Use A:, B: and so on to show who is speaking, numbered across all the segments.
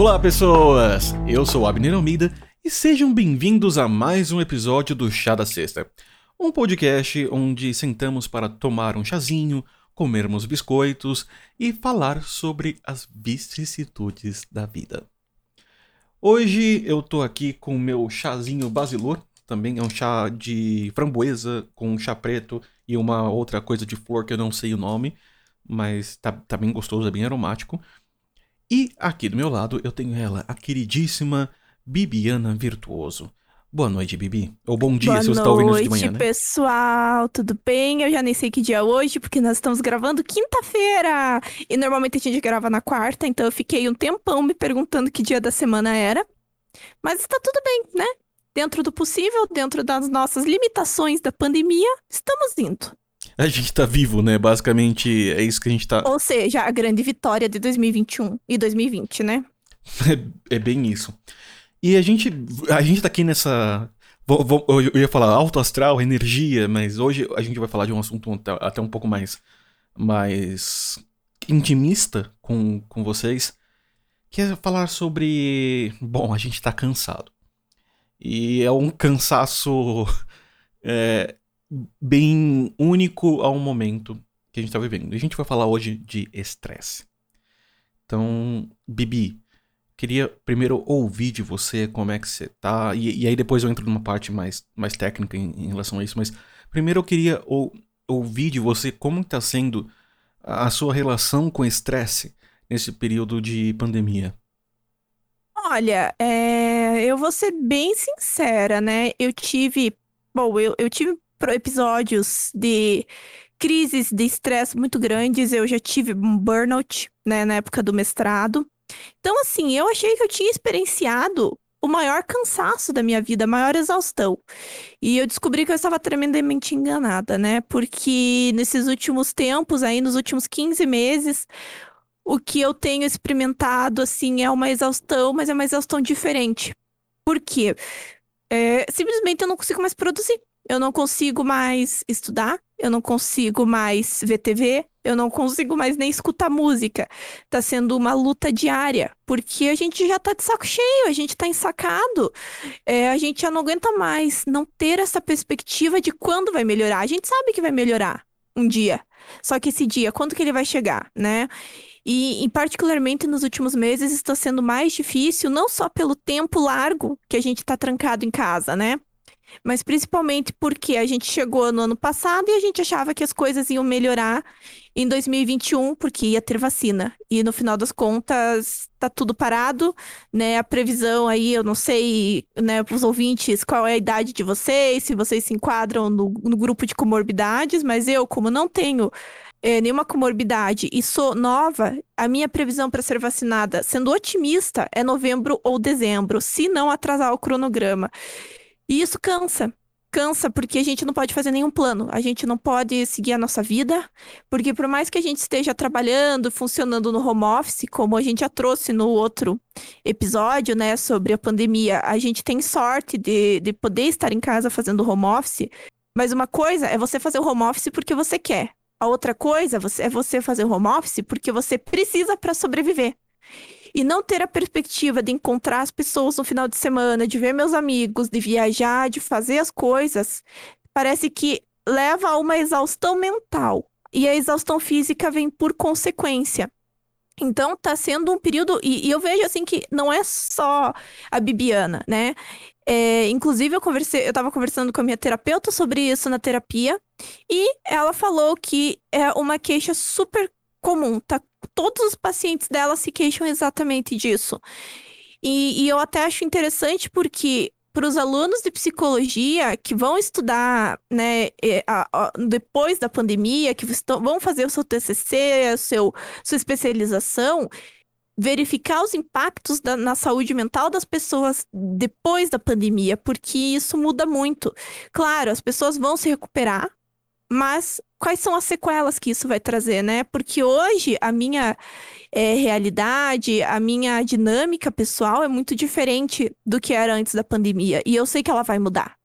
A: Olá, pessoas! Eu sou Abner Almeida e sejam bem-vindos a mais um episódio do Chá da Sexta. Um podcast onde sentamos para tomar um chazinho, comermos biscoitos e falar sobre as vicissitudes da vida. Hoje eu tô aqui com o meu chazinho basilor, também é um chá de framboesa com chá preto e uma outra coisa de flor que eu não sei o nome, mas tá, tá bem gostoso, é bem aromático. E aqui do meu lado eu tenho ela, a queridíssima Bibiana Virtuoso. Boa noite, Bibi. Ou bom dia,
B: Boa
A: se você está ouvindo isso de manhã, né?
B: pessoal. Tudo bem? Eu já nem sei que dia é hoje, porque nós estamos gravando quinta-feira. E normalmente a gente grava na quarta, então eu fiquei um tempão me perguntando que dia da semana era. Mas está tudo bem, né? Dentro do possível, dentro das nossas limitações da pandemia, estamos indo.
A: A gente tá vivo, né? Basicamente é isso que a gente tá.
B: Ou seja, a grande vitória de 2021 e 2020, né?
A: É, é bem isso. E a gente, a gente tá aqui nessa. Eu ia falar alto astral, energia, mas hoje a gente vai falar de um assunto até- até um pouco mais. mais. intimista com, com vocês. Que é falar sobre. Bom, a gente tá cansado. E é um cansaço. é, bem único ao momento que a gente tá vivendo. E a gente vai falar hoje de estresse. Então, Bibi, queria primeiro ouvir de você como é que você tá, e, e aí depois eu entro numa parte mais, mais técnica em, em relação a isso, mas primeiro eu queria ou- ouvir de você como está sendo a a sua relação com estresse nesse período de pandemia.
B: Olha, é, eu vou ser bem sincera, né? Eu tive, bom, eu, eu tive episódios de crises de estresse muito grandes. Eu já tive um burnout, né, na época do mestrado. Então, assim, eu achei que eu tinha experienciado o maior cansaço da minha vida, a maior exaustão. E eu descobri que eu estava tremendamente enganada, né? Porque nesses últimos tempos, aí nos últimos 15 meses, o que eu tenho experimentado, assim, é uma exaustão, mas é uma exaustão diferente. Por quê? É, simplesmente eu não consigo mais produzir. Eu não consigo mais estudar, eu não consigo mais ver TV, eu não consigo mais nem escutar música. Tá sendo uma luta diária, porque a gente já tá de saco cheio, a gente tá ensacado. É, a gente já não aguenta mais não ter essa perspectiva de quando vai melhorar. A gente sabe que vai melhorar um dia. Só que esse dia, quando que ele vai chegar, né? E, e particularmente nos últimos meses está sendo mais difícil, não só pelo tempo largo que a gente está trancado em casa, né? Mas principalmente porque a gente chegou no ano passado e a gente achava que as coisas iam melhorar em 2021, porque ia ter vacina. E no final das contas, tá tudo parado, né? A previsão aí, eu não sei, né, para os ouvintes, qual é a idade de vocês, se vocês se enquadram no, no grupo de comorbidades, mas eu, como não tenho eh, nenhuma comorbidade e sou nova, a minha previsão para ser vacinada, sendo otimista, é novembro ou dezembro, se não atrasar o cronograma. E isso cansa. Cansa porque a gente não pode fazer nenhum plano, a gente não pode seguir a nossa vida, porque por mais que a gente esteja trabalhando, funcionando no home office, como a gente já trouxe no outro episódio, né, sobre a pandemia, a gente tem sorte de, de poder estar em casa fazendo home office, mas uma coisa é você fazer o home office porque você quer. A outra coisa é você fazer o home office porque você precisa para sobreviver. E não ter a perspectiva de encontrar as pessoas no final de semana, de ver meus amigos, de viajar, de fazer as coisas, parece que leva a uma exaustão mental. E a exaustão física vem por consequência. Então, tá sendo um período. E, e eu vejo assim que não é só a Bibiana, né? É, inclusive, eu conversei, eu tava conversando com a minha terapeuta sobre isso na terapia, e ela falou que é uma queixa super comum, tá? Todos os pacientes dela se queixam exatamente disso. E, e eu até acho interessante porque para os alunos de psicologia que vão estudar, né, é, a- a- depois da pandemia, que vão fazer o seu TCC, o seu, sua especialização, verificar os impactos da- na saúde mental das pessoas depois da pandemia, porque isso muda muito. Claro, as pessoas vão se recuperar, mas quais são as sequelas que isso vai trazer, né? Porque hoje a minha eh, realidade, a minha dinâmica pessoal é muito diferente do que era antes da pandemia. E eu sei que ela vai mudar,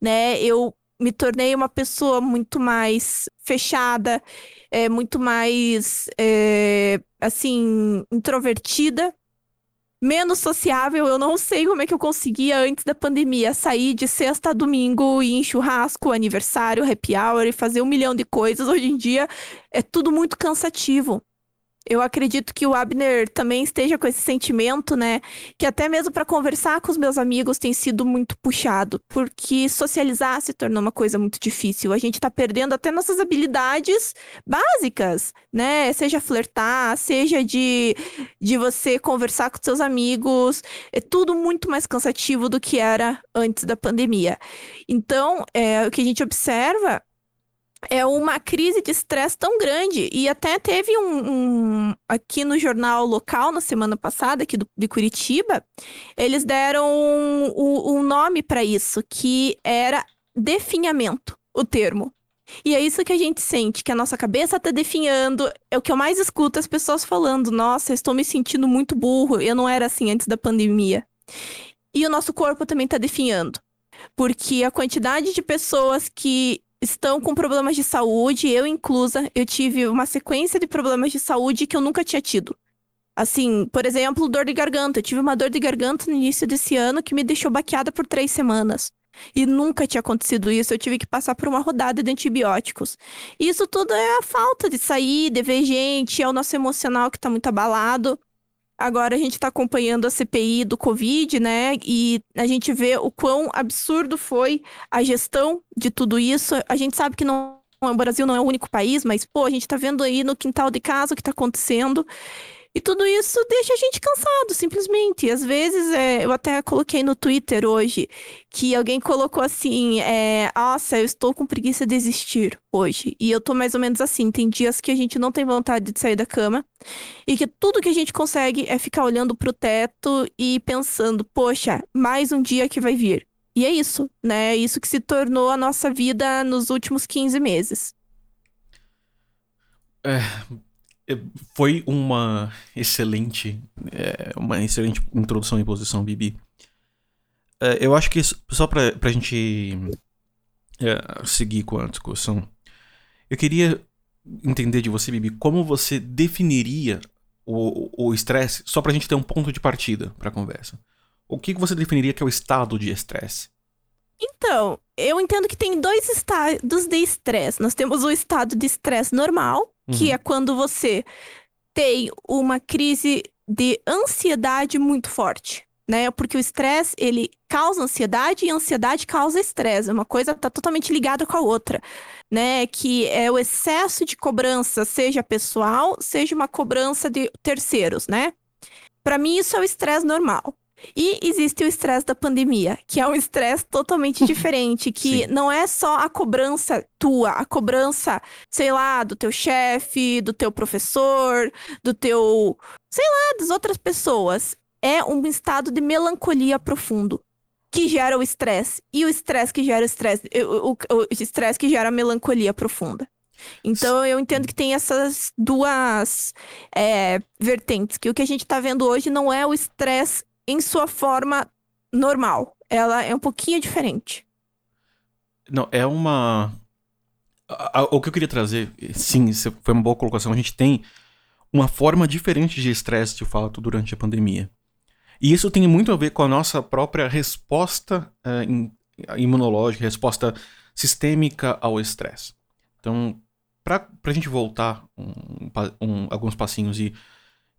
B: né? Eu me tornei uma pessoa muito mais fechada, é, muito mais, é, assim, introvertida. Menos sociável. Eu não sei como é que eu conseguia antes da pandemia sair de sexta a domingo e em churrasco, aniversário, happy hour e fazer um milhão de coisas. Hoje em dia é tudo muito cansativo. Eu acredito que o Abner também esteja com esse sentimento, né? Que até mesmo para conversar com os meus amigos tem sido muito puxado, porque socializar se tornou uma coisa muito difícil. A gente tá perdendo até nossas habilidades básicas, né? Seja flertar, seja de, de você conversar com seus amigos. É tudo muito mais cansativo do que era antes da pandemia. Então, é, o que a gente observa é uma crise de estresse tão grande. E até teve um, um, aqui no jornal local na semana passada, aqui do, de Curitiba, eles deram um, um nome para isso, que era definhamento, o termo. E é isso que a gente sente, que a nossa cabeça tá definhando. É o que eu mais escuto as pessoas falando: nossa, estou me sentindo muito burro, eu não era assim antes da pandemia. E o nosso corpo também tá definhando. Porque a quantidade de pessoas que estão com problemas de saúde, eu inclusa, eu tive uma sequência de problemas de saúde que eu nunca tinha tido. Assim, por exemplo, dor de garganta. Eu tive uma dor de garganta no início desse ano que me deixou baqueada por três semanas. E nunca tinha acontecido isso. Eu tive que passar por uma rodada de antibióticos. Isso tudo é a falta de sair, de ver gente, é o nosso emocional que tá muito abalado. Agora a gente está acompanhando a CPI do Covid, né? E a gente vê o quão absurdo foi a gestão de tudo isso. A gente sabe que não, o Brasil não é o único país, mas, pô, a gente está vendo aí no quintal de casa o que está acontecendo. E tudo isso deixa a gente cansado, simplesmente. Às vezes, é, eu até coloquei no Twitter hoje que alguém colocou assim: é, Nossa, eu estou com preguiça de existir hoje. E eu tô mais ou menos assim. Tem dias que a gente não tem vontade de sair da cama e que tudo que a gente consegue é ficar olhando pro teto e pensando: Poxa, mais um dia que vai vir. E é isso, né? É isso que se tornou a nossa vida nos últimos 15 meses.
A: É, foi uma excelente, é, uma excelente introdução e posição, Bibi. É, eu acho que só pra, pra gente é, seguir com a discussão, eu queria entender de você, Bibi, como você definiria o estresse, só pra gente ter um ponto de partida pra conversa. O que você definiria que é o estado de estresse?
B: Então, eu entendo que tem dois estados de estresse. Nós temos o estado de estresse normal, que uhum. é quando você tem uma crise de ansiedade muito forte, né? Porque o estresse, ele causa ansiedade e a ansiedade causa estresse. Uma coisa está totalmente ligada com a outra, né? Que é o excesso de cobrança, seja pessoal, seja uma cobrança de terceiros, né? Para mim, isso é o estresse normal. E existe o estresse da pandemia, que é um estresse totalmente diferente, que não é só a cobrança tua, a cobrança, sei lá, do teu chefe, do teu professor, do teu, sei lá, das outras pessoas. É um estado de melancolia profundo que gera o estresse. E o estresse que gera o estresse, o estresse que gera a melancolia profunda. Então eu entendo que tem essas duas é, vertentes, que o que a gente está vendo hoje não é o estresse em sua forma normal. Ela é um pouquinho diferente.
A: Não, é uma. O que eu queria trazer, sim, foi uma boa colocação. A gente tem uma forma diferente de estresse, de fato, durante a pandemia. E isso tem muito a ver com a nossa própria resposta uh, imunológica, resposta sistêmica ao estresse. Então, para a gente voltar um, um, alguns passinhos e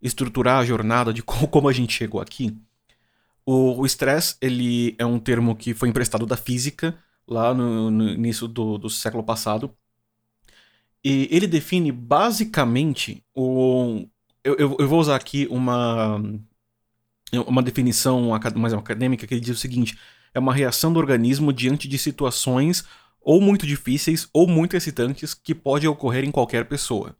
A: estruturar a jornada de como a gente chegou aqui, o estresse, ele é um termo que foi emprestado da física, lá no, no início do, do século passado. E ele define basicamente o. Eu, eu, eu, vou usar aqui uma, uma definição mais acadêmica que ele diz o seguinte: é uma reação do organismo diante de situações ou muito difíceis ou muito excitantes que pode ocorrer em qualquer pessoa.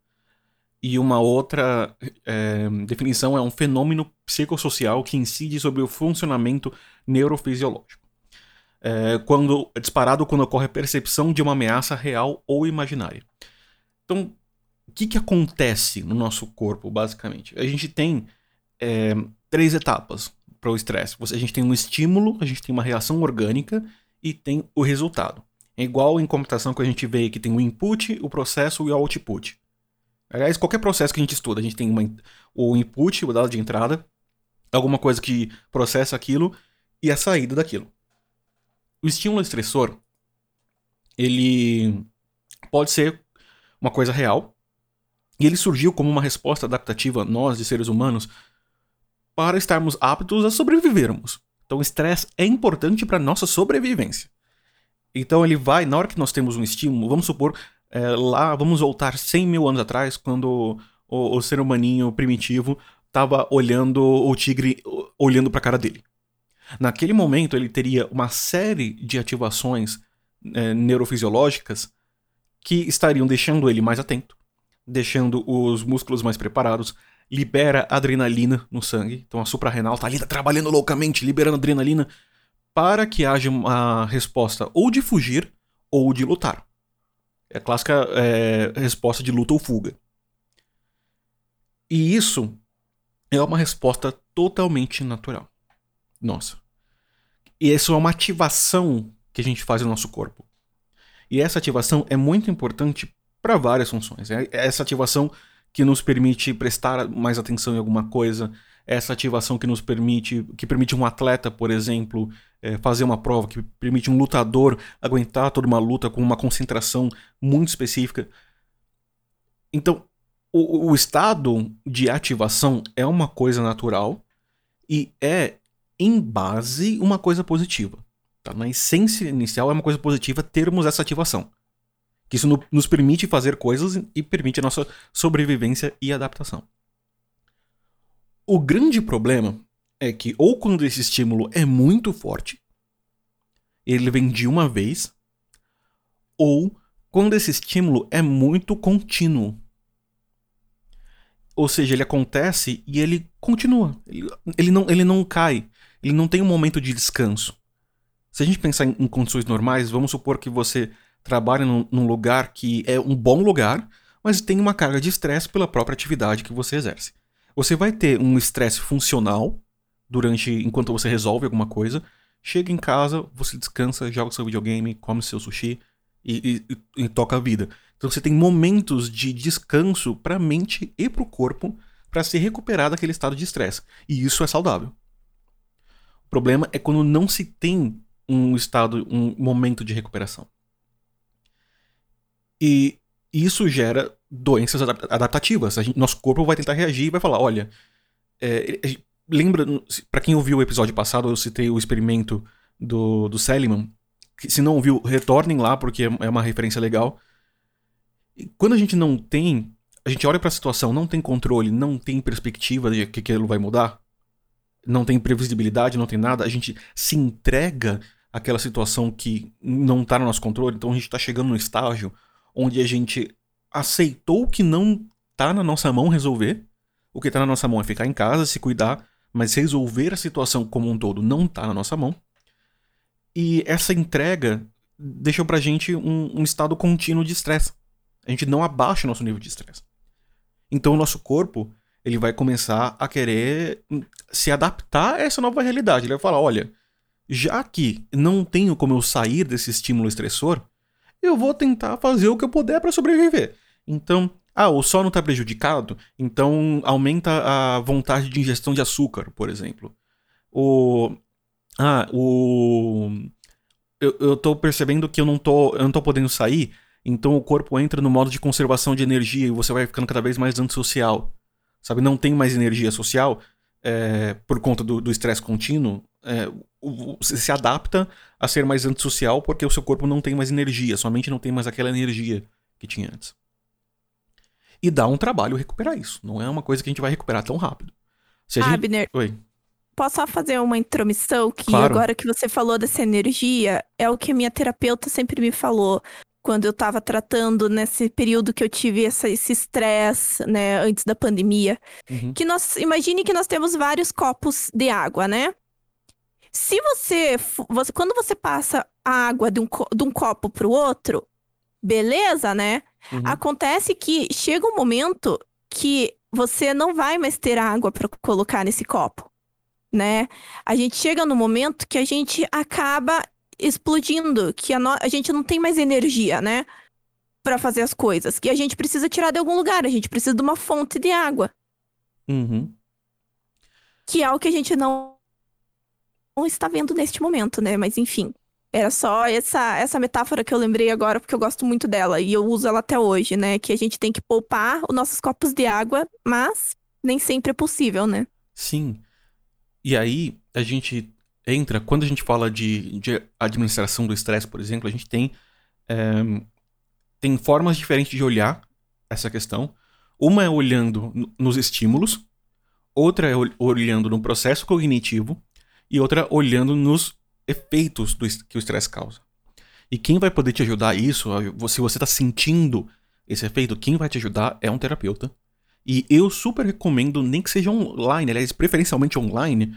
A: E uma outra é, definição é um fenômeno psicossocial que incide sobre o funcionamento neurofisiológico. É, quando é disparado quando ocorre a percepção de uma ameaça real ou imaginária. Então, o que, que acontece no nosso corpo, basicamente? A gente tem é, três etapas para o estresse. A gente tem um estímulo, a gente tem uma reação orgânica e tem o resultado. É igual em computação que a gente vê que tem o input, o processo e o output. Aliás, qualquer processo que a gente estuda, a gente tem uma, o input, o dado de entrada, alguma coisa que processa aquilo e a saída daquilo. O estímulo estressor, ele pode ser uma coisa real, e ele surgiu como uma resposta adaptativa, nós, de seres humanos, para estarmos aptos a sobrevivermos. Então, o estresse é importante para nossa sobrevivência. Então, ele vai, na hora que nós temos um estímulo, vamos supor, é, lá, vamos voltar 100 mil anos atrás, quando o, o ser humaninho primitivo estava olhando o tigre, olhando para a cara dele. Naquele momento, ele teria uma série de ativações é, neurofisiológicas que estariam deixando ele mais atento, deixando os músculos mais preparados, libera adrenalina no sangue. Então a suprarrenal está ali tá trabalhando loucamente, liberando adrenalina para que haja uma resposta ou de fugir ou de lutar. É a clássica é, resposta de luta ou fuga. E isso é uma resposta totalmente natural. Nossa. E isso é uma ativação que a gente faz no nosso corpo. E essa ativação é muito importante para várias funções. É essa ativação que nos permite prestar mais atenção em alguma coisa, essa ativação que nos permite, que permite um atleta, por exemplo, é, fazer uma prova, que permite um lutador aguentar toda uma luta com uma concentração muito específica. Então, o, o estado de ativação é uma coisa natural e é, em base, uma coisa positiva. Tá? Na essência inicial é uma coisa positiva termos essa ativação. Que isso no, nos permite fazer coisas e permite a nossa sobrevivência e adaptação. O grande problema é que, ou quando esse estímulo é muito forte, ele vem de uma vez, ou quando esse estímulo é muito contínuo. Ou seja, ele acontece e ele continua. Ele, ele, não, ele não cai. Ele não tem um momento de descanso. Se a gente pensar em, em condições normais, vamos supor que você trabalha num, num lugar que é um bom lugar, mas tem uma carga de estresse pela própria atividade que você exerce. Você vai ter um estresse funcional durante enquanto você resolve alguma coisa. Chega em casa, você descansa, joga seu videogame, come seu sushi e, e, e toca a vida. Então você tem momentos de descanso para a mente e para o corpo para se recuperar daquele estado de estresse. E isso é saudável. O problema é quando não se tem um estado, um momento de recuperação. E isso gera doenças adaptativas. Gente, nosso corpo vai tentar reagir e vai falar: olha, é, lembra, para quem ouviu o episódio passado, eu citei o experimento do, do Seliman. Se não ouviu, retornem lá, porque é uma referência legal. E quando a gente não tem, a gente olha para a situação, não tem controle, não tem perspectiva de que aquilo vai mudar, não tem previsibilidade, não tem nada, a gente se entrega àquela situação que não está no nosso controle, então a gente está chegando no estágio onde a gente aceitou que não tá na nossa mão resolver. O que tá na nossa mão é ficar em casa, se cuidar, mas resolver a situação como um todo não tá na nossa mão. E essa entrega deixou pra gente um, um estado contínuo de estresse. A gente não abaixa o nosso nível de estresse. Então o nosso corpo, ele vai começar a querer se adaptar a essa nova realidade. Ele vai falar, olha, já que não tenho como eu sair desse estímulo estressor, eu vou tentar fazer o que eu puder para sobreviver. Então, ah, o sono está prejudicado, então aumenta a vontade de ingestão de açúcar, por exemplo. O ah, o eu, tô percebendo que eu não tô, eu não tô podendo sair, então o corpo entra no modo de conservação de energia e você vai ficando cada vez mais antissocial. Sabe, não tem mais energia social é, por conta do estresse contínuo. É, você se adapta a ser mais antissocial porque o seu corpo não tem mais energia, sua mente não tem mais aquela energia que tinha antes. E dá um trabalho recuperar isso. Não é uma coisa que a gente vai recuperar tão rápido.
B: Se a Abner, gente... Oi. posso só fazer uma intromissão? Que
A: claro.
B: agora que você falou dessa energia, é o que a minha terapeuta sempre me falou quando eu tava tratando nesse período que eu tive essa, esse estresse, né, antes da pandemia. Uhum. Que nós, imagine que nós temos vários copos de água, né? Se você, você quando você passa a água de um, de um copo para o outro, beleza, né? Uhum. Acontece que chega um momento que você não vai mais ter água para colocar nesse copo, né? A gente chega no momento que a gente acaba explodindo, que a, no... a gente não tem mais energia, né? Para fazer as coisas, que a gente precisa tirar de algum lugar, a gente precisa de uma fonte de água.
A: Uhum.
B: que é o que a gente não, não está vendo neste momento, né? Mas enfim, era só essa, essa metáfora que eu lembrei agora, porque eu gosto muito dela e eu uso ela até hoje, né? Que a gente tem que poupar os nossos copos de água, mas nem sempre é possível, né?
A: Sim. E aí, a gente entra, quando a gente fala de, de administração do estresse, por exemplo, a gente tem, é, tem formas diferentes de olhar essa questão. Uma é olhando nos estímulos, outra é olhando no processo cognitivo e outra olhando nos efeitos do, que o estresse causa. E quem vai poder te ajudar isso, se você está sentindo esse efeito, quem vai te ajudar é um terapeuta. E eu super recomendo, nem que seja online, aliás, preferencialmente online,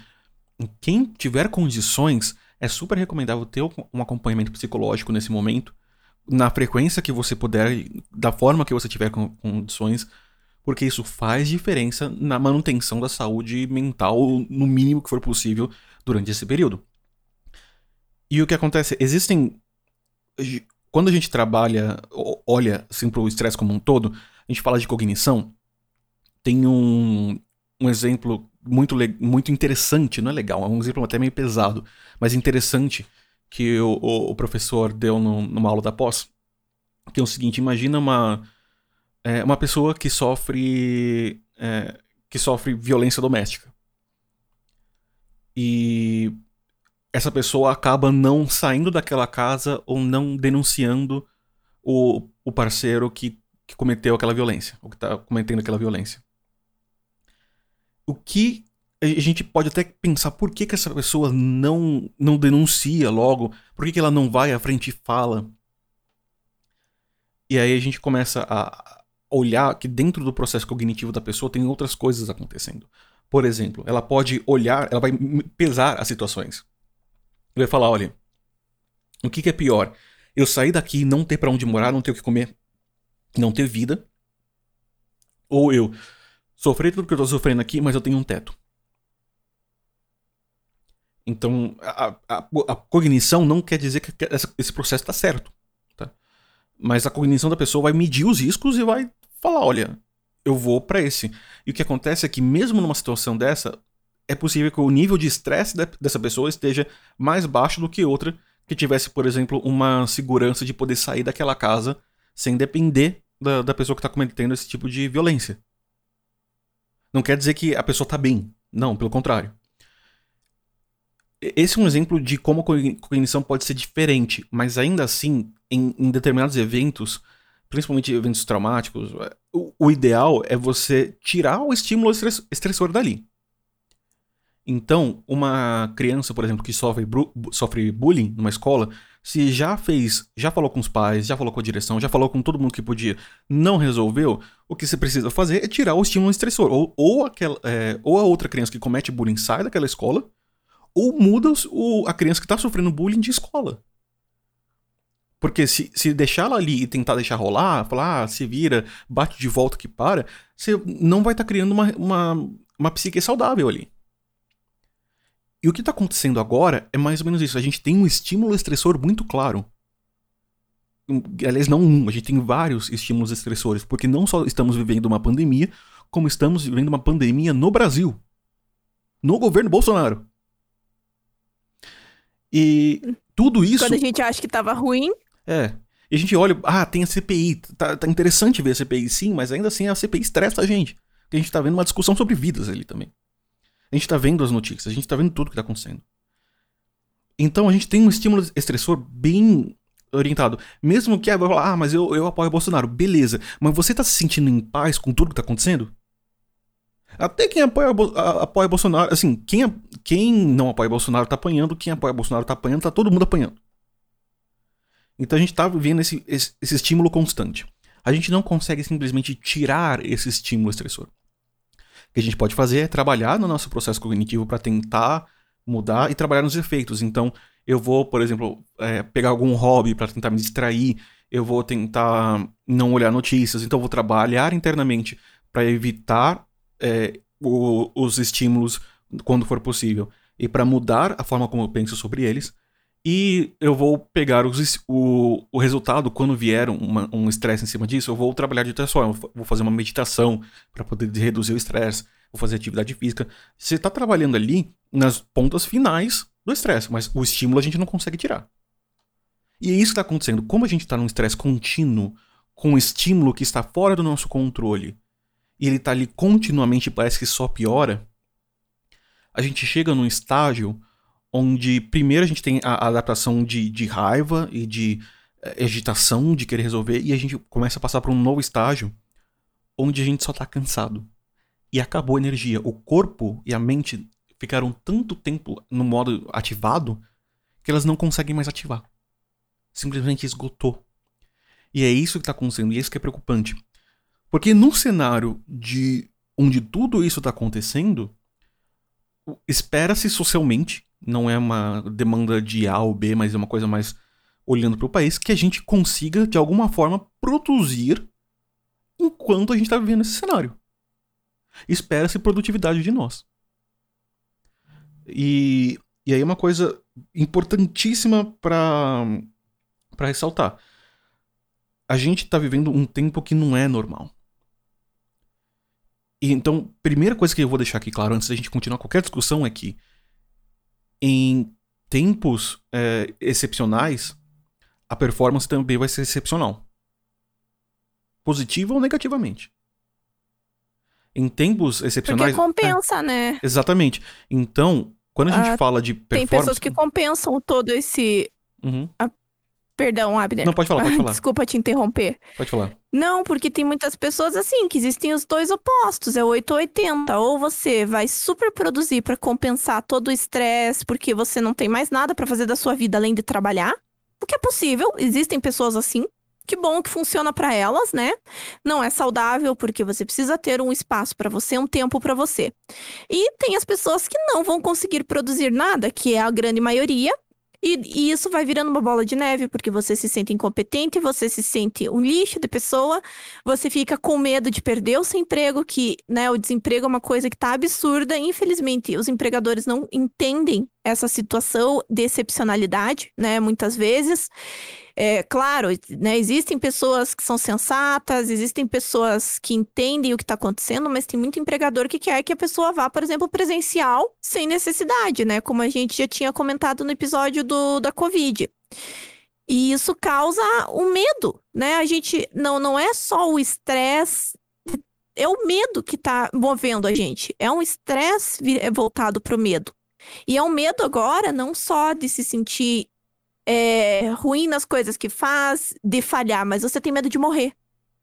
A: quem tiver condições, é super recomendável ter um acompanhamento psicológico nesse momento, na frequência que você puder, da forma que você tiver condições, porque isso faz diferença na manutenção da saúde mental, no mínimo que for possível, durante esse período. E o que acontece? Existem. Quando a gente trabalha, olha assim, para o estresse como um todo, a gente fala de cognição. Tem um, um exemplo muito, muito interessante, não é legal, é um exemplo até meio pesado, mas interessante que o, o, professor deu no, numa aula da pós, que é o seguinte, imagina uma, é, uma pessoa que sofre, é, que sofre violência doméstica. E essa pessoa acaba não saindo daquela casa ou não denunciando o, o parceiro que, que cometeu aquela violência, ou que está cometendo aquela violência o que a gente pode até pensar por que, que essa pessoa não, não denuncia logo, por que, que ela não vai à frente e fala. E aí a gente começa a olhar que dentro do processo cognitivo da pessoa tem outras coisas acontecendo. Por exemplo, ela pode olhar, ela vai pesar as situações. Vai falar, olha, o que, que é pior? Eu sair daqui e não ter para onde morar, não ter o que comer, não ter vida, ou eu sofrer tudo que eu tô sofrendo aqui, mas eu tenho um teto. Então, a, a, a cognição não quer dizer que esse processo está certo. Tá? Mas a cognição da pessoa vai medir os riscos e vai falar: olha, eu vou para esse. E o que acontece é que, mesmo numa situação dessa, é possível que o nível de estresse dessa pessoa esteja mais baixo do que outra que tivesse, por exemplo, uma segurança de poder sair daquela casa sem depender da, da pessoa que está cometendo esse tipo de violência. Não quer dizer que a pessoa tá bem. Não, pelo contrário. Esse é um exemplo de como a cognição pode ser diferente, mas ainda assim, em, em determinados eventos, principalmente eventos traumáticos, o, o, ideal é você tirar o estímulo estressor dali. Então, uma criança, por exemplo, que sofre, sofre bullying numa escola, se já fez, já falou com os pais, já falou com a direção, já falou com todo mundo que podia, não resolveu, o que você precisa fazer é tirar o estímulo estressor. Ou, ou, aquela, é, ou a outra criança que comete bullying sai daquela escola, ou muda o, a criança que está sofrendo bullying de escola. Porque se, se deixar ela ali e tentar deixar rolar, falar, ah, se vira, bate de volta que para, você não vai estar tá criando uma, uma, uma psique saudável ali. E o que está acontecendo agora é mais ou menos isso. A gente tem um estímulo estressor muito claro. Aliás, não um, a gente tem vários estímulos estressores, porque não só estamos vivendo uma pandemia, como estamos vivendo uma pandemia no Brasil. No governo Bolsonaro. E tudo isso.
B: Quando a gente acha que estava ruim.
A: É. E a gente olha, ah, tem a CPI. Tá, tá interessante ver a CPI, sim, mas ainda assim a CPI estressa a gente. Porque a gente tá vendo uma discussão sobre vidas ali também. A gente tá vendo as notícias, a gente tá vendo tudo que tá acontecendo. Então a gente tem um estímulo estressor bem orientado. Mesmo que ah, ah, mas eu, eu apoio Bolsonaro. Beleza. Mas você tá se sentindo em paz com tudo que tá acontecendo? Até quem apoia, apoia Bolsonaro, assim, quem, quem não apoia Bolsonaro tá apanhando, quem apoia Bolsonaro tá apanhando, tá todo mundo apanhando. Então a gente tá vivendo esse, esse, esse estímulo constante. A gente não consegue simplesmente tirar esse estímulo estressor que a gente pode fazer é trabalhar no nosso processo cognitivo para tentar mudar e trabalhar nos efeitos. Então, eu vou, por exemplo, é, pegar algum hobby para tentar me distrair, eu vou tentar não olhar notícias, então eu vou trabalhar internamente para evitar é, o, os estímulos quando for possível e para mudar a forma como eu penso sobre eles. E eu vou pegar os, o, o resultado, quando vier uma, um estresse em cima disso, eu vou trabalhar de outra forma. Vou fazer uma meditação para poder reduzir o estresse, vou fazer atividade física. Você está trabalhando ali nas pontas finais do estresse, mas o estímulo a gente não consegue tirar. E é isso que está acontecendo. Como a gente está num estresse contínuo, com um estímulo que está fora do nosso controle, e ele está ali continuamente parece que só piora, a gente chega num estágio onde primeiro a gente tem a, adaptação de, de raiva e de agitação de querer resolver, e a gente começa a passar por um novo estágio onde a gente só tá cansado. E acabou a energia. O corpo e a mente ficaram tanto tempo no modo ativado que elas não conseguem mais ativar. Simplesmente esgotou. E é isso que está acontecendo, e é isso que é preocupante. Porque num cenário de onde tudo isso está acontecendo, espera-se socialmente não é uma demanda de A ou B, mas é uma coisa mais olhando para o país, que a gente consiga, de alguma forma, produzir enquanto a gente está vivendo esse cenário. Espera-se produtividade de nós. E, e aí uma coisa importantíssima para ressaltar. A gente está vivendo um tempo que não é normal. E então, primeira coisa que eu vou deixar aqui claro antes da gente continuar qualquer discussão é que em tempos é, excepcionais, a performance também vai ser excepcional. Positiva ou negativamente. Em tempos excepcionais.
B: Porque compensa, é, né?
A: Exatamente. Então, quando a gente ah, fala de performance. Tem
B: pessoas que compensam todo esse.
A: Uhum.
B: A Perdão, Abner.
A: Não, pode falar, pode falar.
B: Desculpa te interromper.
A: Pode falar.
B: Não, porque tem muitas pessoas assim, que existem os dois opostos, é 8 ou 80. Ou você vai super produzir para compensar todo o estresse, porque você não tem mais nada para fazer da sua vida além de trabalhar. O que é possível, existem pessoas assim. Que bom que funciona para elas, né? Não é saudável porque você precisa ter um espaço para você, um tempo para você. E tem as pessoas que não vão conseguir produzir nada, que é a grande maioria, e, e, isso vai virando uma bola de neve, porque você se sente incompetente, você se sente um lixo de pessoa, você fica com medo de perder o seu emprego, que né, o desemprego é uma coisa que está absurda. Infelizmente, os empregadores não entendem essa situação de excepcionalidade, né, muitas vezes. É, claro, né, existem pessoas que são sensatas, existem pessoas que entendem o que está acontecendo, mas tem muito empregador que quer que a pessoa vá, por exemplo, presencial sem necessidade, né? Como a gente já tinha comentado no episódio do, da Covid. E isso causa o medo, né? A gente não, não é só o estresse, é o medo que está movendo a gente. É um estresse voltado para o medo. E é um medo agora não só de se sentir é, ruim nas coisas que faz, de falhar, mas você tem medo de morrer.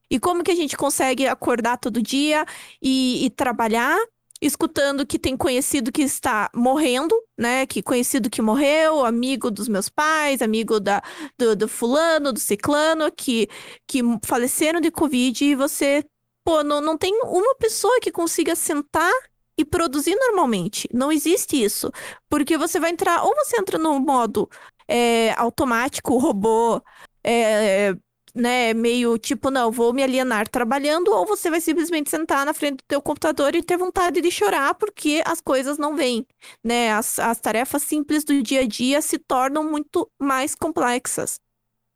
B: E como que a gente consegue acordar todo dia e, e trabalhar escutando que tem conhecido que está morrendo, né? Que conhecido que morreu, amigo dos meus pais, amigo da, do, do fulano, do ciclano, que, que faleceram de Covid e você, pô, não, não tem uma pessoa que consiga sentar e produzir normalmente. Não existe isso. Porque você vai entrar, ou você entra no modo é, automático, robô, é, né, meio tipo, não, vou me alienar trabalhando, ou você vai simplesmente sentar na frente do teu computador e ter vontade de chorar porque as coisas não vêm, né? As, as tarefas simples do dia a dia se tornam muito mais complexas.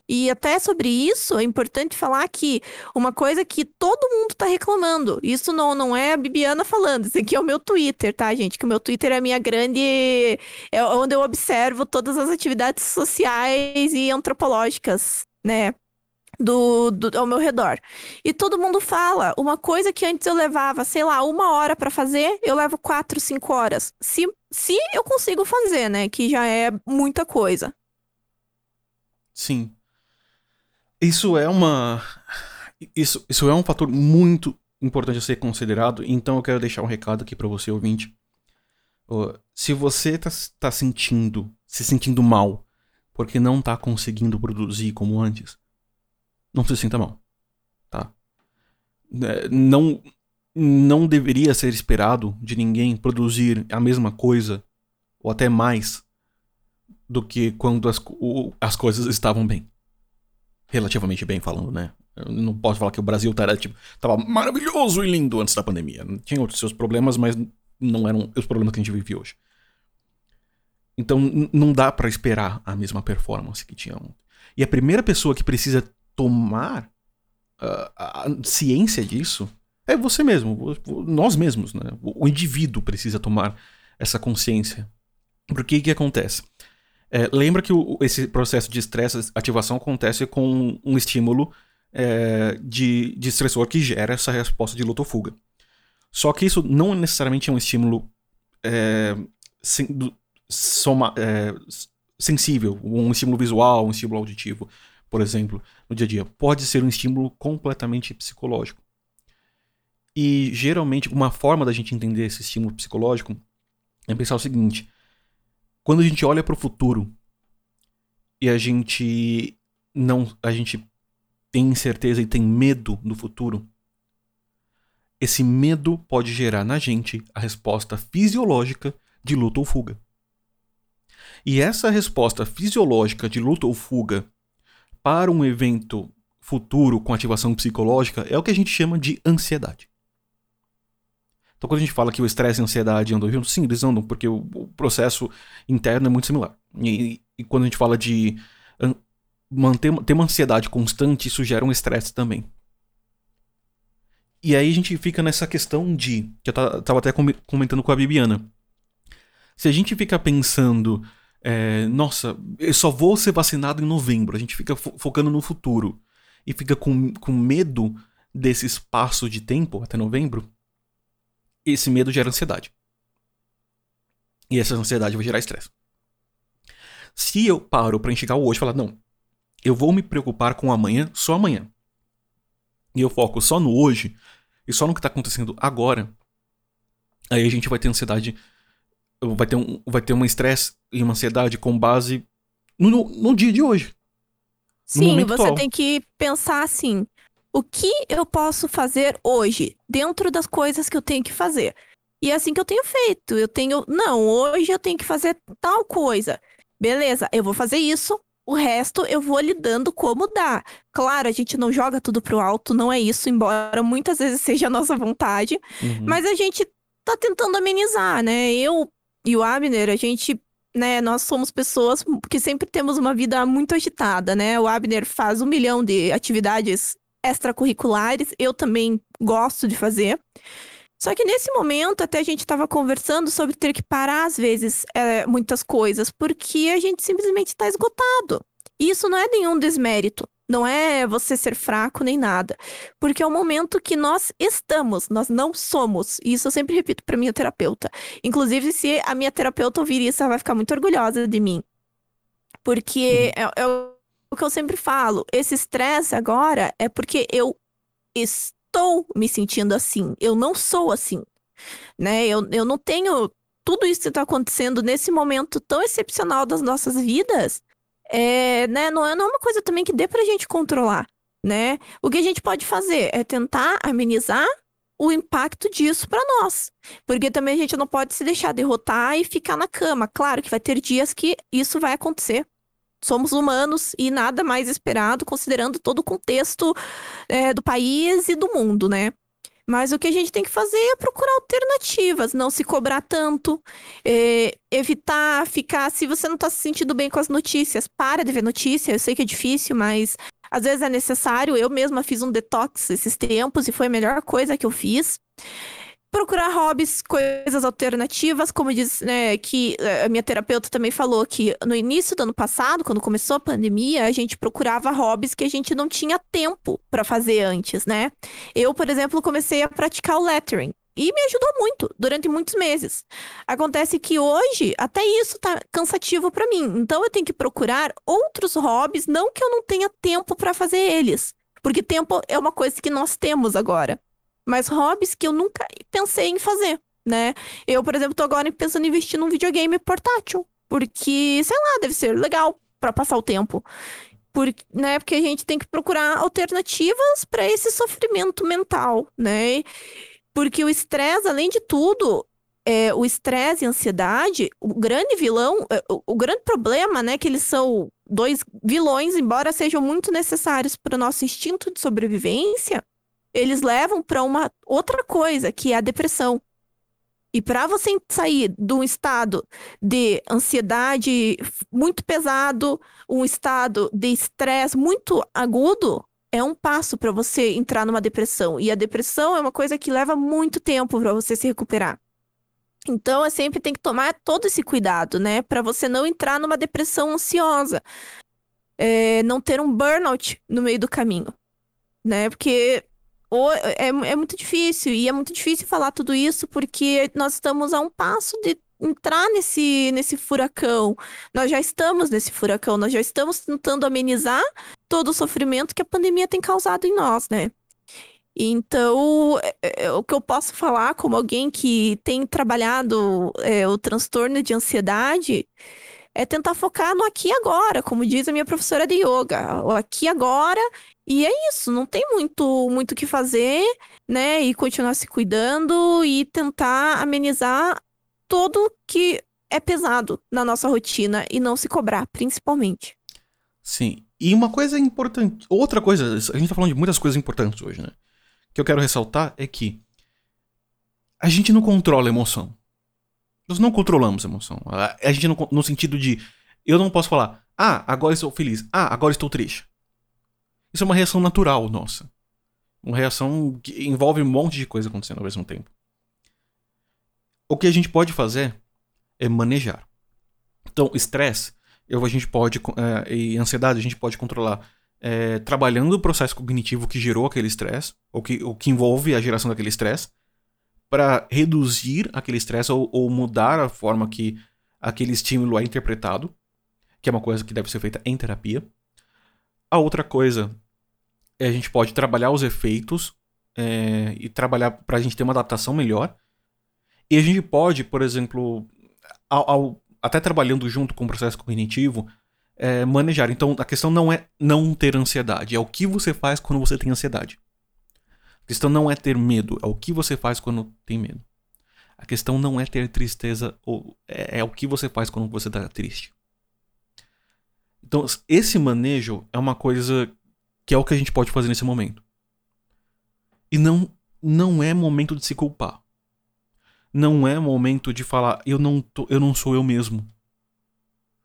B: E até sobre isso, é importante falar que uma coisa que todo mundo está reclamando, isso não, não é a Bibiana falando, isso aqui é o meu Twitter, tá, gente? Que o meu Twitter é a minha grande. É onde eu observo todas as atividades sociais e antropológicas, né? Do, do, ao meu redor. E todo mundo fala, uma coisa que antes eu levava, sei lá, uma hora para fazer, eu levo quatro, cinco horas. Se, se eu consigo fazer, né? Que já é muita coisa.
A: Sim. Isso é uma. Isso, isso é um fator muito importante a ser considerado, então eu quero deixar um recado aqui para você, ouvinte. Se você tá, tá sentindo, se sentindo mal, porque não tá conseguindo produzir como antes, não se sinta mal, tá? É, não, não deveria ser esperado de ninguém produzir a mesma coisa, ou até mais, do que quando as, as coisas estavam bem relativamente bem falando, né? Eu não posso falar que o Brasil tava, tipo, tava maravilhoso e lindo antes da pandemia. Tinha outros seus problemas, mas não eram os problemas que a gente vive hoje. Então não dá para esperar a mesma performance que tinha ontem. E a primeira pessoa que precisa tomar uh, a ciência disso é você mesmo, nós mesmos, né? O indivíduo precisa tomar essa consciência. Porque o que acontece? É, lembra que o, esse processo de estresse, ativação, acontece com um estímulo é, de, de estressor que gera essa resposta de luta ou fuga. Só que isso não necessariamente é um estímulo é, sen, do, soma, é, sensível, um estímulo visual, um estímulo auditivo, por exemplo, no dia a dia. Pode ser um estímulo completamente psicológico. E geralmente, uma forma da gente entender esse estímulo psicológico é pensar o seguinte: quando a gente olha para o futuro e a gente não, a gente tem incerteza e tem medo do futuro, esse medo pode gerar na gente a resposta fisiológica de luta ou fuga. E essa resposta fisiológica de luta ou fuga para um evento futuro com ativação psicológica é o que a gente chama de ansiedade. Então, quando a gente fala que o estresse e a ansiedade andam juntos, sim, eles andam, porque o, o processo interno é muito similar. E, e, quando a gente fala de manter ter uma ansiedade constante, isso gera um estresse também. E aí a gente fica nessa questão de. que eu tava até comentando com a Bibiana. Se a gente fica pensando, é, nossa, eu só vou ser vacinado em novembro, a gente fica fo focando no futuro e fica com, com medo desse espaço de tempo até novembro, esse medo gera ansiedade. E essa ansiedade vai gerar estresse. Se eu paro para enxergar o hoje e falar, não, eu vou me preocupar com amanhã, só amanhã. E eu foco só no hoje e só no que está acontecendo agora. Aí a gente vai ter ansiedade, vai ter um, vai ter uma estresse e uma ansiedade com base no, no dia de hoje.
B: Sim, você atual. tem que pensar assim: o que eu posso fazer hoje, dentro das coisas que eu tenho que fazer. E é assim que eu tenho feito. Eu tenho, não, hoje eu tenho que fazer tal coisa. Beleza, eu vou fazer isso. O resto eu vou lidando como dá. Claro, a gente não joga tudo pro alto, não é isso, embora muitas vezes seja a nossa vontade. Uhum. Mas a gente tá tentando amenizar, né? Eu e o Abner, a gente né, nós somos pessoas que sempre temos uma vida muito agitada, né? O Abner faz um milhão de atividades extracurriculares, eu também gosto de fazer. Só que nesse momento, até a gente estava conversando sobre ter que parar, às vezes, é, muitas coisas, porque a gente simplesmente está esgotado. E isso não é nenhum desmérito. Não é você ser fraco nem nada. Porque é o momento que nós estamos, nós não somos. E isso eu sempre repito para minha terapeuta. Inclusive, se a minha terapeuta ouvir isso, ela vai ficar muito orgulhosa de mim. Porque uhum. é, é o que eu sempre falo, esse estresse agora é porque eu estou me sentindo assim, eu não sou assim, né? Eu, eu não tenho tudo isso que está acontecendo nesse momento tão excepcional das nossas vidas, é, né? Não é, não é uma coisa também que dê pra gente controlar, né? O que a gente pode fazer é tentar amenizar o impacto disso para nós. Porque também a gente não pode se deixar derrotar e ficar na cama. Claro que vai ter dias que isso vai acontecer somos humanos e nada mais esperado, considerando todo o contexto é, do país e do mundo, né? Mas o que a gente tem que fazer é procurar alternativas, não se cobrar tanto, é, evitar ficar. Se você não está se sentindo bem com as notícias, para de ver notícia. Eu sei que é difícil, mas às vezes é necessário. Eu mesma fiz um detox esses tempos e foi a melhor coisa que eu fiz procurar hobbies, coisas alternativas, como diz, né, que eh, a minha terapeuta também falou que no início do ano passado, quando começou a pandemia, a gente procurava hobbies que a gente não tinha tempo para fazer antes, né? Eu, por exemplo, comecei a praticar o lettering. E me ajudou muito durante muitos meses. Acontece que hoje até isso tá cansativo para mim. Então eu tenho que procurar outros hobbies, não que eu não tenha tempo para fazer eles, porque tempo é uma coisa que nós temos agora mas hobbies que eu nunca pensei em fazer, né? Eu, por exemplo, tô agora pensando em investir num videogame portátil, porque, sei lá, deve ser legal para passar o tempo. Por, né, porque a gente tem que procurar alternativas para esse sofrimento mental, né? Porque o estresse, além de tudo, é, o estresse e a ansiedade, o grande vilão, é, o, o, grande problema, né, que eles são dois vilões, embora sejam muito necessários para o nosso instinto de sobrevivência, eles levam para uma outra coisa, que é a depressão. E para você sair de um estado de ansiedade muito pesado, um estado de estresse muito agudo, é um passo para você entrar numa depressão. E a depressão é uma coisa que leva muito tempo para você se recuperar. Então, é sempre tem que tomar todo esse cuidado, né? Para você não entrar numa depressão ansiosa. É, não ter um burnout no meio do caminho, né? Porque é, é muito difícil. E é muito difícil falar tudo isso porque nós estamos a um passo de entrar nesse, nesse furacão. Nós já estamos nesse furacão, nós já estamos tentando amenizar todo o sofrimento que a pandemia tem causado em nós, né? Então, é, é, o que eu posso falar como alguém que tem trabalhado é, o transtorno de ansiedade é tentar focar no aqui e agora, como diz a minha professora de yoga, o aqui e agora, e é isso, não tem muito muito o que fazer, né? E continuar se cuidando e tentar amenizar todo que é pesado na nossa rotina e não se cobrar, principalmente.
A: Sim. E uma coisa importante, outra coisa, a gente tá falando de muitas coisas importantes hoje, né? Que eu quero ressaltar é que a gente não controla a emoção. Nós não controlamos a emoção. A gente não, no sentido de eu não posso falar, ah, agora estou feliz, ah, agora estou triste. Isso é uma reação natural nossa. Uma reação que envolve um monte de coisa acontecendo ao mesmo tempo. O que a gente pode fazer é manejar. Então, estresse, a gente pode, é, e ansiedade, a gente pode controlar é, trabalhando o processo cognitivo que gerou aquele estresse, ou que, ou que envolve a geração daquele estresse, para reduzir aquele estresse ou, ou mudar a forma que aquele estímulo é interpretado, que é uma coisa que deve ser feita em terapia. A outra coisa a gente pode trabalhar os efeitos é, e trabalhar para a gente ter uma adaptação melhor. E a gente pode, por exemplo, ao, ao, até trabalhando junto com o processo cognitivo, é, manejar. Então a questão não é não ter ansiedade, é o que você faz quando você tem ansiedade. A questão não é ter medo, é o que você faz quando tem medo. A questão não é ter tristeza, ou é, é o que você faz quando você está triste. Então, esse manejo é uma coisa que é o que a gente pode fazer nesse momento. E não, não é momento de se culpar não é momento de falar eu não, tô, eu não sou eu mesmo.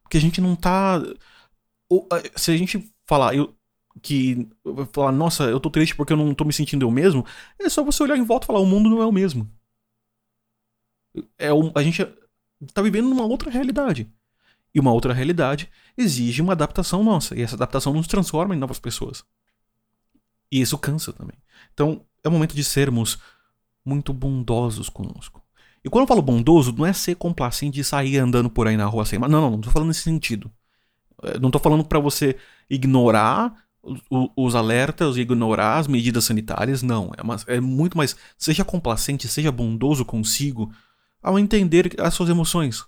A: Porque a gente não tá. Se a gente falar eu, que. Falar, nossa, eu tô triste porque eu não tô me sentindo eu mesmo, é só você olhar em volta e falar, o mundo não é o mesmo. É a gente tá vivendo numa outra realidade. E uma outra realidade exige uma adaptação nossa. E essa adaptação nos transforma em novas pessoas. E isso cansa também. Então, é o momento de sermos muito bondosos conosco. E quando eu falo bondoso, não é ser complacente e sair andando por aí na rua sem. Mas não, não, não tô falando nesse sentido. É, não tô falando para você ignorar os alertas, ignorar as medidas sanitárias, não. É, uma, é muito mais. Seja complacente, seja bondoso consigo ao entender as suas emoções.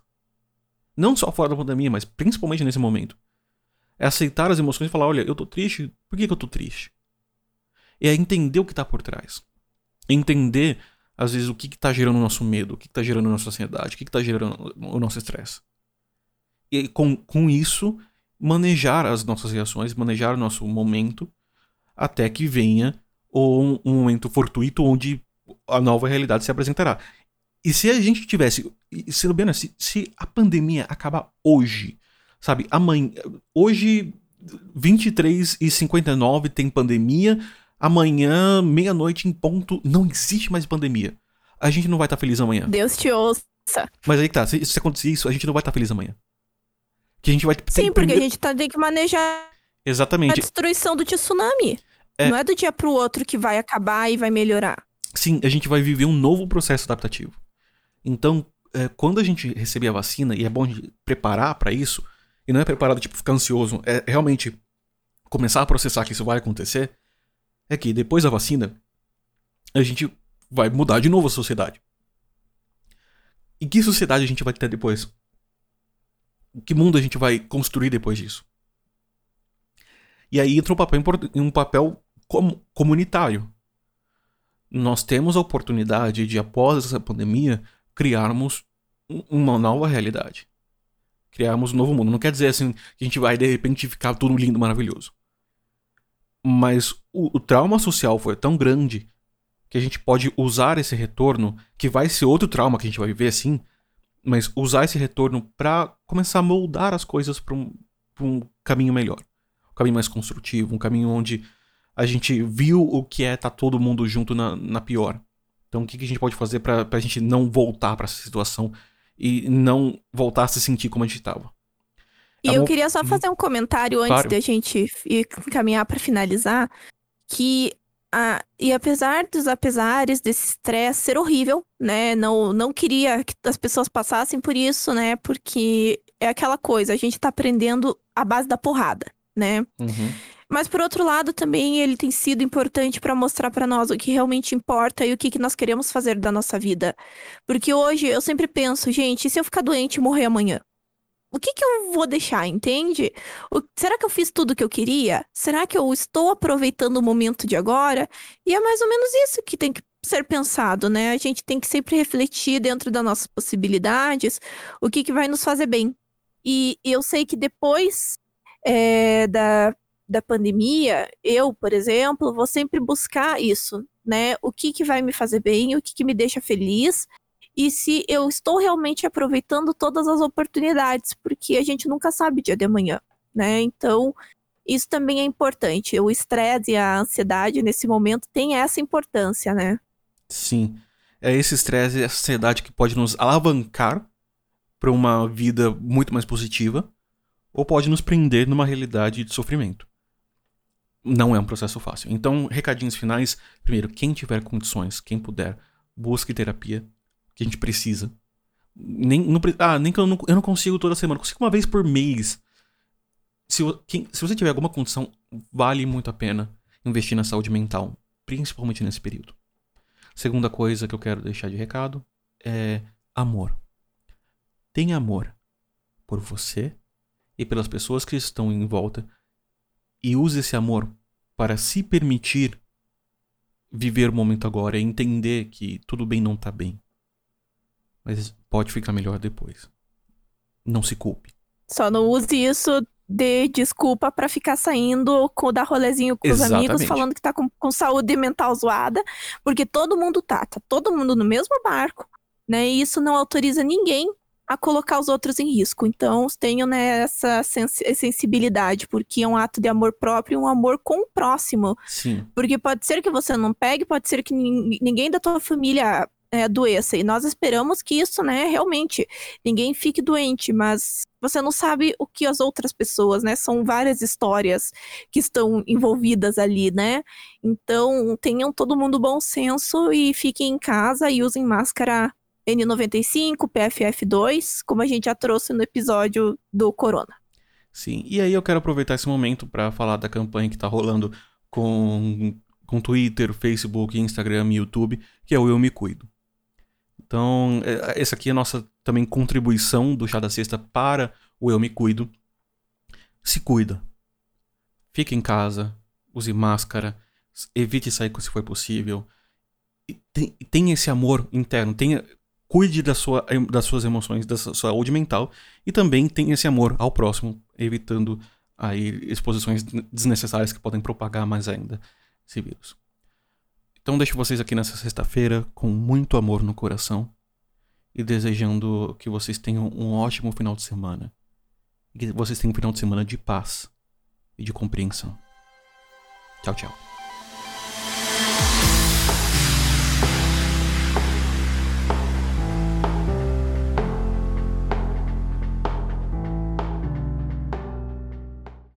A: Não só fora da pandemia, mas principalmente nesse momento. É aceitar as emoções e falar: olha, eu tô triste, por que, que eu tô triste? É entender o que tá por trás. Entender às vezes, o que está gerando o nosso medo, o que está gerando a nossa ansiedade, o que está gerando o nosso estresse. E com, com isso, manejar as nossas reações, manejar o nosso momento, até que venha um, um momento fortuito onde a nova realidade se apresentará. E se a gente tivesse, sendo bem assim, se a pandemia acabar hoje, sabe, amanhã, hoje 23 e 59 tem pandemia, amanhã, meia-noite em ponto, não existe mais pandemia. A gente não vai estar tá feliz amanhã.
B: Deus te ouça.
A: Mas aí que tá, se, se acontecer isso, a gente não vai estar tá feliz amanhã. Que a gente vai
B: Sim, porque primeiro... a gente tá, tem que manejar
A: Exatamente.
B: a destruição do tsunami. É... Não é do dia pro outro que vai acabar e vai melhorar.
A: Sim, a gente vai viver um novo processo adaptativo. Então, é, quando a gente receber a vacina, e é bom preparar para isso, e não é preparado tipo ficar ansioso, é realmente começar a processar que isso vai acontecer, é que depois da vacina, a gente vai mudar de novo a sociedade. E que sociedade a gente vai ter depois? Que mundo a gente vai construir depois disso? E aí entra um papel, um papel com, comunitário. Nós temos a oportunidade de, após essa pandemia, criarmos uma nova realidade. Criarmos um novo mundo. Não quer dizer assim que a gente vai de repente ficar tudo lindo, maravilhoso. Mas o, o trauma social foi tão grande que a gente pode usar esse retorno, que vai ser outro trauma que a gente vai viver assim, mas usar esse retorno para começar a moldar as coisas para um, um caminho melhor. Um caminho mais construtivo, um caminho onde a gente viu o que é estar tá todo mundo junto na, na pior. Então, o que, que a gente pode fazer para a gente não voltar para essa situação e não voltar a se sentir como a gente estava?
B: E é eu queria só uhum. fazer um comentário antes claro. de a gente caminhar para finalizar, que ah, e apesar dos apesares desse estresse ser horrível, né? Não, não queria que as pessoas passassem por isso, né? Porque é aquela coisa, a gente tá aprendendo a base da porrada, né? Uhum. Mas por outro lado, também ele tem sido importante para mostrar para nós o que realmente importa e o que, que nós queremos fazer da nossa vida. Porque hoje eu sempre penso, gente, e se eu ficar doente e morrer amanhã? o que, que eu vou deixar, entende? O, será que eu fiz tudo o que eu queria? Será que eu estou aproveitando o momento de agora? E é mais ou menos isso que tem que ser pensado, né? A gente tem que sempre refletir dentro das nossas possibilidades o que, que vai nos fazer bem. E, eu sei que depois é, da, da pandemia, eu, por exemplo, vou sempre buscar isso, né? O que, que vai me fazer bem, o que, que me deixa feliz e se eu estou realmente aproveitando todas as oportunidades, porque a gente nunca sabe dia de amanhã, né? Então, isso também é importante. O estresse e a ansiedade nesse momento tem essa importância, né?
A: Sim. É esse estresse e essa ansiedade que pode nos alavancar para uma vida muito mais positiva ou pode nos prender numa realidade de sofrimento. Não é um processo fácil. Então, recadinhos finais. Primeiro, quem tiver condições, quem puder, busque terapia, que a gente precisa. Nem, não, ah, nem que eu não, eu não consigo toda semana, consigo uma vez por mês. Se, quem, se você tiver alguma condição, vale muito a pena investir na saúde mental, principalmente nesse período. Segunda coisa que eu quero deixar de recado é amor. Tenha amor por você e pelas pessoas que estão em volta e use esse amor para se permitir viver o momento agora e entender que tudo bem não tá bem mas pode ficar melhor depois. Não se culpe.
B: Só não use isso de desculpa para ficar saindo com dar rolezinho com Exatamente. os amigos falando que tá com, com, saúde mental zoada, porque todo mundo tá, tá todo mundo no mesmo barco, né? E isso não autoriza ninguém a colocar os outros em risco. Então, tenham né, essa sens sensibilidade, porque é um ato de amor próprio e um amor com o próximo.
A: Sim.
B: Porque pode ser que você não pegue, pode ser que ninguém da tua família é, doença. E nós esperamos que isso, né, realmente ninguém fique doente, mas você não sabe o que as outras pessoas, né? São várias histórias que estão envolvidas ali, né? Então, tenham todo mundo bom senso e fiquem em casa e usem máscara N95, PFF2, como a gente já trouxe no episódio do Corona.
A: Sim, e aí eu quero aproveitar esse momento para falar da campanha que está rolando com, com Twitter, Facebook, Instagram e YouTube, que é o Eu Me Cuido. Então, é, essa aqui é a nossa também contribuição do Chá da Sexta para o Eu Me Cuido. Se cuida. Fique em casa, use máscara, evite sair se for possível. E tem, tenha esse amor interno, tenha, cuide da sua, das suas emoções, da sua saúde mental e também tenha esse amor ao próximo, evitando aí exposições desnecessárias que podem propagar mais ainda esse vírus. Então deixo vocês aqui nessa sexta-feira com muito amor no coração e desejando que vocês tenham um ótimo final de semana. E que vocês tenham um final de semana de paz e de compreensão. Tchau, tchau.